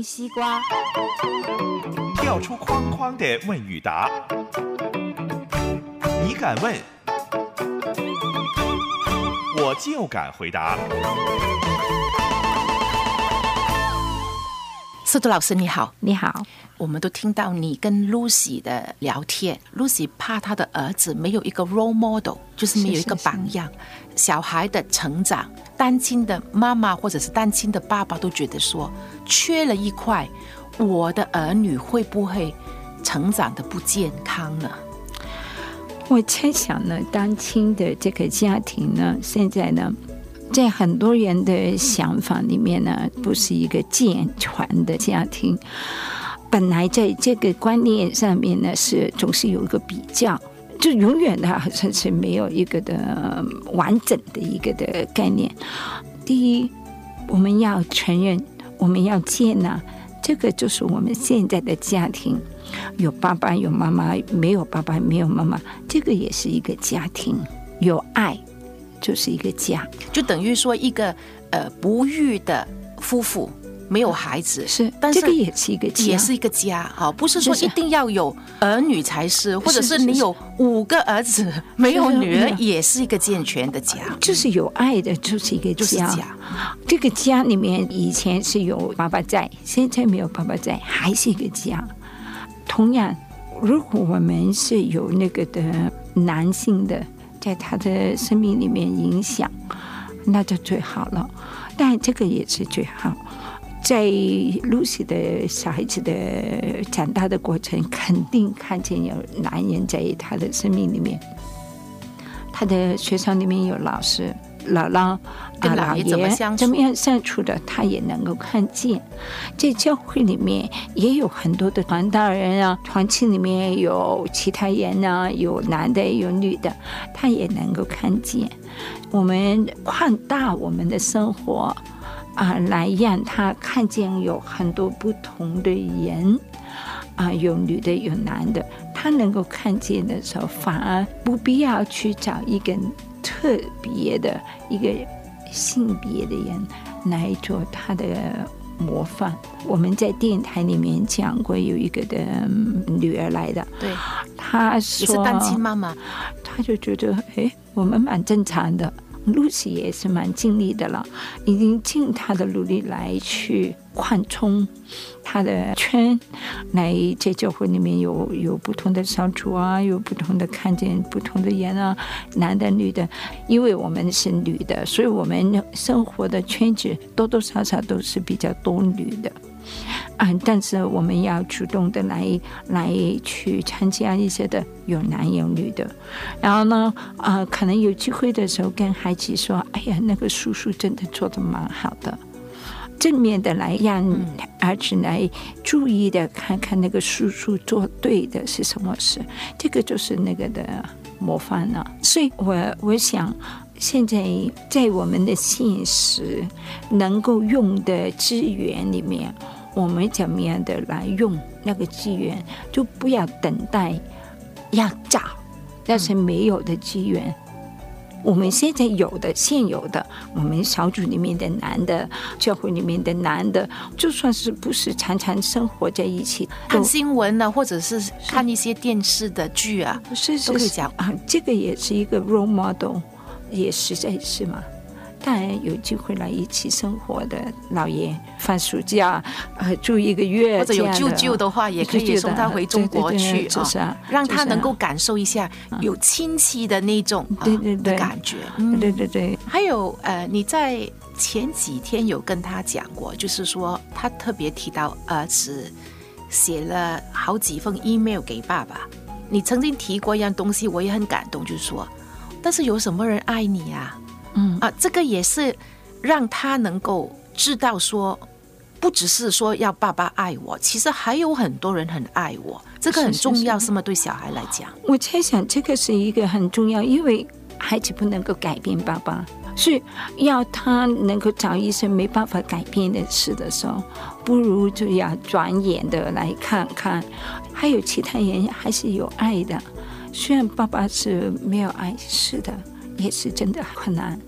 西瓜，跳出框框的问与答，你敢问，我就敢回答。色图老师你好，你好，我们都听到你跟 Lucy 的聊天，Lucy 怕她的儿子没有一个 role model，就是没有一个榜样。小孩的成长，单亲的妈妈或者是单亲的爸爸都觉得说缺了一块，我的儿女会不会成长的不健康呢？我猜想呢，单亲的这个家庭呢，现在呢。在很多人的想法里面呢，不是一个健全的家庭。本来在这个观念上面呢，是总是有一个比较，就永远的好像是没有一个的完整的一个的概念。第一，我们要承认，我们要接纳，这个就是我们现在的家庭，有爸爸有妈妈，没有爸爸没有妈妈，这个也是一个家庭，有爱。就是一个家，就等于说一个呃不育的夫妇没有孩子。是，但这个也是一个家。也是一个家啊，不是说一定要有儿女才是，或者是你有五个儿子 没有女儿也是一个健全的家，就是有爱的，就是一个家。这个家里面以前是有爸爸在，现在没有爸爸在，还是一个家。同样，如果我们是有那个的男性的。在他的生命里面影响，那就最好了。但这个也是最好。在露西的小孩子的长大的过程，肯定看见有男人在他的生命里面。他的学校里面有老师。姥姥跟姥爷怎么相处？怎么样相处的？他也能够看见。在教会里面也有很多的传道人啊，团契里面有其他人啊，有男的有女的，他也能够看见。我们扩大我们的生活啊，来让他看见有很多不同的人啊，有女的有男的，他能够看见的时候，反而不必要去找一个。特别的一个性别的人来做他的模范。我们在电台里面讲过，有一个的女儿来的，对，她说是单亲妈妈，她就觉得哎，我们蛮正常的。露西也是蛮尽力的了，已经尽他的努力来去扩充他的圈，来在教会里面有有不同的小组啊，有不同的看见不同的人啊，男的女的，因为我们是女的，所以我们生活的圈子多多少少都是比较多女的。啊！但是我们要主动的来来去参加一些的有男有女的，然后呢，啊，可能有机会的时候跟孩子说：“哎呀，那个叔叔真的做的蛮好的。”正面的来让儿子来注意的看看那个叔叔做对的是什么事，这个就是那个的模范了。所以我我想，现在在我们的现实能够用的资源里面。我们怎么样的来用那个资源，就不要等待要找，那些没有的资源。我们现在有的现有的，我们小组里面的男的，教会里面的男的，就算是不是常常生活在一起，看新闻呢，或者是看一些电视的剧啊，是都可以讲啊，这个也是一个 role model，也实在是嘛。当然有机会来一起生活的老爷，放暑假呃住一个月，或者有舅舅的话，也可以送他回中国去啊，让他能够感受一下有亲戚的那种对对对感觉。对对对。还有呃，你在前几天有跟他讲过，就是说他特别提到儿子写了好几封 email 给爸爸。你曾经提过一样东西，我也很感动，就是说，但是有什么人爱你啊？嗯啊，这个也是让他能够知道说，不只是说要爸爸爱我，其实还有很多人很爱我，这个很是是重要，是是吗？对小孩来讲，我猜想这个是一个很重要，因为孩子不能够改变爸爸，所以要他能够找一些没办法改变的事的时候，不如就要转眼的来看看，还有其他人还是有爱的。虽然爸爸是没有爱，是的，也是真的很难。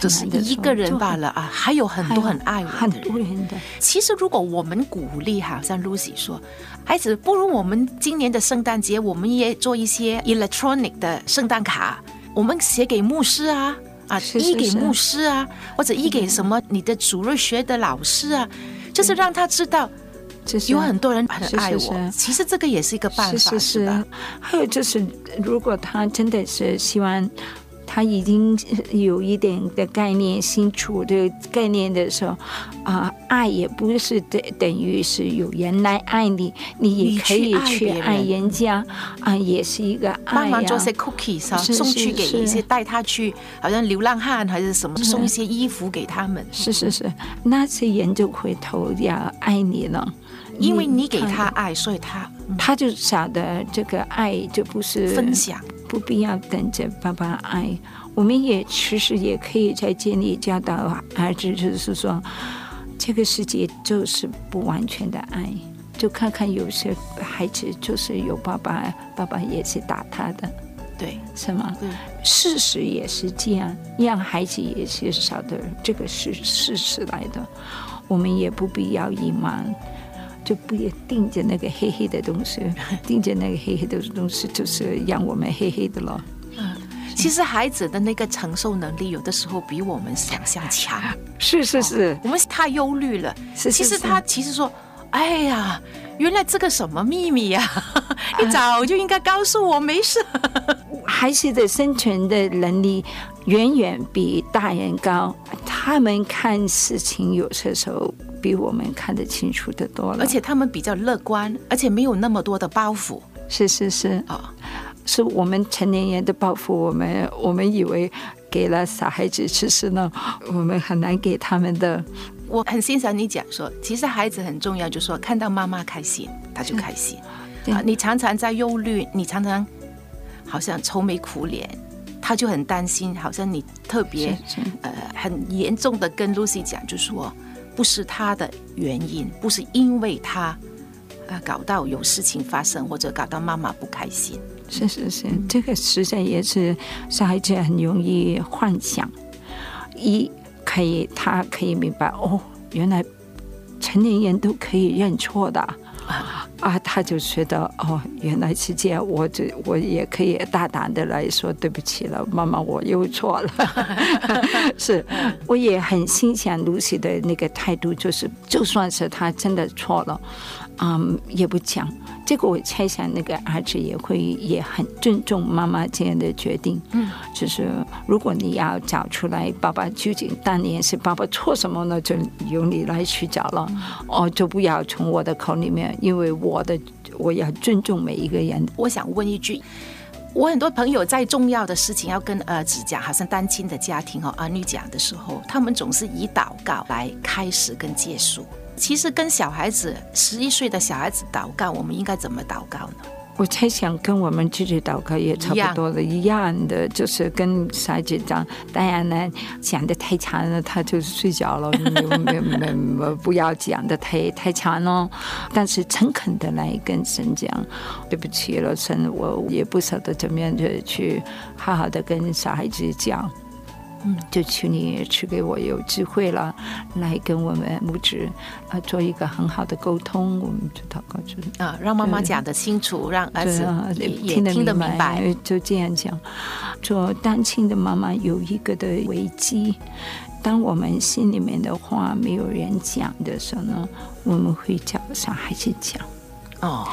就是一个人罢了啊，还有很多很爱我很的人。多人的，其实，如果我们鼓励，哈像 Lucy 说，孩子，不如我们今年的圣诞节，我们也做一些 electronic 的圣诞卡，我们写给牧师啊，啊，是是是译给牧师啊，或者一给什么你的主日学的老师啊，就是让他知道就是有很多人很爱我。其实这个也是一个办法，是是还有就是，如果他真的是希望他已经有一点的概念清楚的概念的时候，啊、爱也不是等等于是有人来爱你，你也可以去爱人人家啊，也是一个帮忙做些 cookies 啊，是送去给一些带他去，好像流浪汉还是什么，送一些衣服给他们。是是是，那些人就回头要爱你了，因为你给他爱，所以他嗯他就晓得这个爱就不是分享。不必要等着爸爸爱，我们也其实也可以在建立教导儿子，就是说，这个世界就是不完全的爱。就看看有些孩子就是有爸爸，爸爸也是打他的，对是吗？对，事实也是这样，让孩子也是晓得这个是事实来的，我们也不必要隐瞒。就不要盯着那个黑黑的东西，盯着那个黑黑的东西，就是让我们黑黑的了。其实孩子的那个承受能力，有的时候比我们想象强。是是是，我们太忧虑了。是是是其实他其实说，哎呀，原来这个什么秘密呀、你早就应该告诉我，没事。孩子的生存的能力远远比大人高，他们看事情有些时候比我们看得清楚的多了。而且他们比较乐观，而且没有那么多的包袱是是是，啊。是我们成年人的包袱，我们我们以为给了小孩子，其实呢，我们很难给他们的。我很欣赏你讲说，其实孩子很重要，就是说看到妈妈开心，他就开心。对啊，你常常在忧虑，你常常好像愁眉苦脸，他就很担心，好像你特别呃很严重的跟 Lucy 讲，就说不是他的原因，不是因为他呃搞到有事情发生，或者搞到妈妈不开心。是是是，这个实在也是小孩子很容易幻想。一可以，他可以明白哦，原来成年人都可以认错的啊，他就觉得哦，原来是这样，我这我也可以大胆的来说对不起了，妈妈，我又错了。是，我也很欣赏 Lucy 的那个态度，就是就算是他真的错了，嗯，也不讲。这个我猜想，那个儿子也会也很尊重妈妈这样的决定。嗯，就是如果你要找出来爸爸究竟当年是爸爸错什么呢，就由你来去找了。哦，就不要从我的口里面，因为我的我要尊重每一个人。我想问一句。我很多朋友在重要的事情要跟儿子讲，好像单亲的家庭和儿女讲的时候，他们总是以祷告来开始跟结束。其实跟小孩子十一岁的小孩子祷告，我们应该怎么祷告呢？我猜想跟我们自己祷告也差不多的，一样的，就是跟小孩子讲，当然呢，讲的太长了，他就睡着了，没没没，不要讲的太太长了。但是诚恳的来跟神讲，对不起了，神，我也不晓得怎么样去去好好的跟小孩子讲。嗯，就求你赐给我有机会了，来跟我们母子啊做一个很好的沟通。我们就祷告就啊，让妈妈讲得清楚，让儿子也也听得明白，就这样讲。做单亲的妈妈有一个的危机，当我们心里面的话没有人讲的时候呢，我们会叫小孩子讲，哦，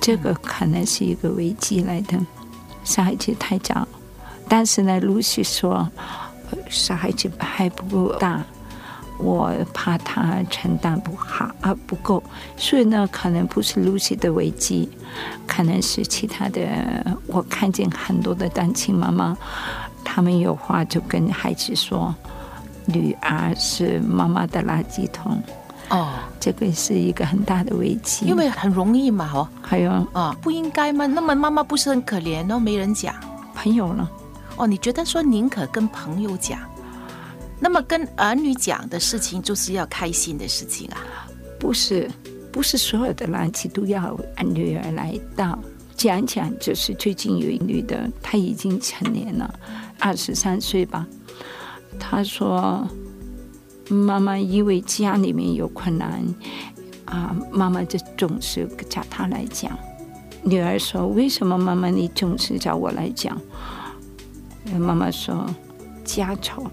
这个可能是一个危机来的。小孩子太早，但是呢，Lucy 说，呃小孩子还不够大。我怕他承担不好啊不够，所以呢，可能不是 Lucy 的危机，可能是其他的。我看见很多的单亲妈妈，他们有话就跟孩子说，女儿是妈妈的垃圾桶。哦，这个是一个很大的危机，因为很容易嘛，哦，还有啊，不应该吗？那么妈妈不是很可怜哦，没人讲。朋友呢？哦，你觉得说宁可跟朋友讲，那么跟儿女讲的事情就是要开心的事情啊？不是，不是所有的垃圾都要女儿来倒。讲讲，就是最近有一女的，她已经成年了，二十三岁吧。她说。妈妈因为家里面有困难啊，妈妈就总是找她来讲。女儿说：“为什么妈妈你总是找我来讲？”妈妈说：“家丑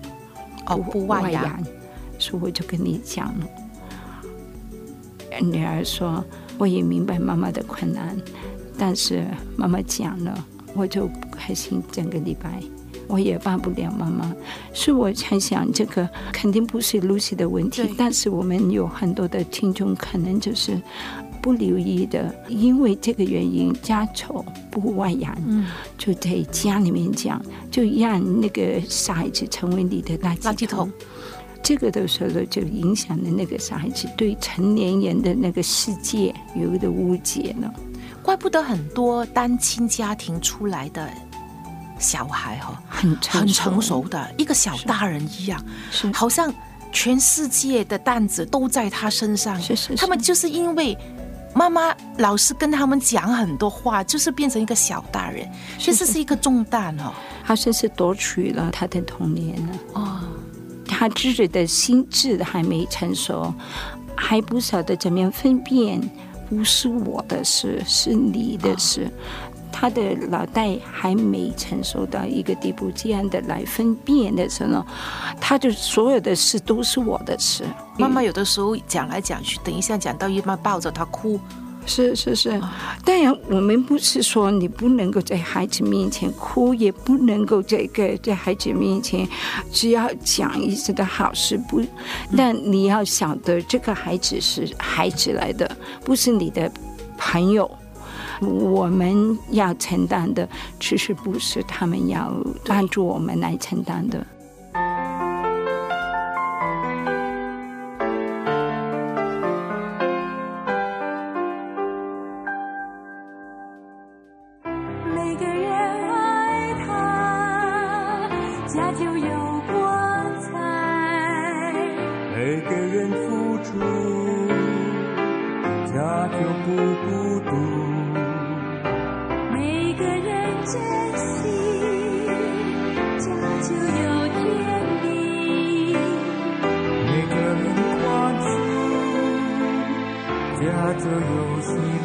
哦不外扬，所以我就跟你讲了。”女儿说：“我也明白妈妈的困难，但是妈妈讲了，我就不开心整个礼拜。”我也帮不了妈妈，所以我才想，这个肯定不是 Lucy 的问题。但是我们有很多的听众可能就是不留意的，因为这个原因，家丑不外扬，就在家里面讲，就让那个小孩子成为你的垃圾桶。这个的时候就影响了那个小孩子对成年人的那个世界有的误解了。怪不得很多单亲家庭出来的。小孩哈，很很成熟的一个小大人一样，是好像全世界的担子都在他身上。是是，他们就是因为妈妈老是跟他们讲很多话，就是变成一个小大人，其实是一个重担哦。好像是夺取了他的童年了哦，他自己的心智还没成熟，还不晓得怎么样分辨，不是我的事，是你的事。他的脑袋还没成熟到一个地步，这样的来分辨的时候，他就所有的事都是我的事。妈妈有的时候讲来讲去，等一下讲到一半抱着他哭，是是是。当然，我们不是说你不能够在孩子面前哭，也不能够这个在孩子面前只要讲一次的好事不，但你要晓得，这个孩子是孩子来的，不是你的朋友。我们要承担的，其实不是他们要帮助我们来承担的。家就有在这游戏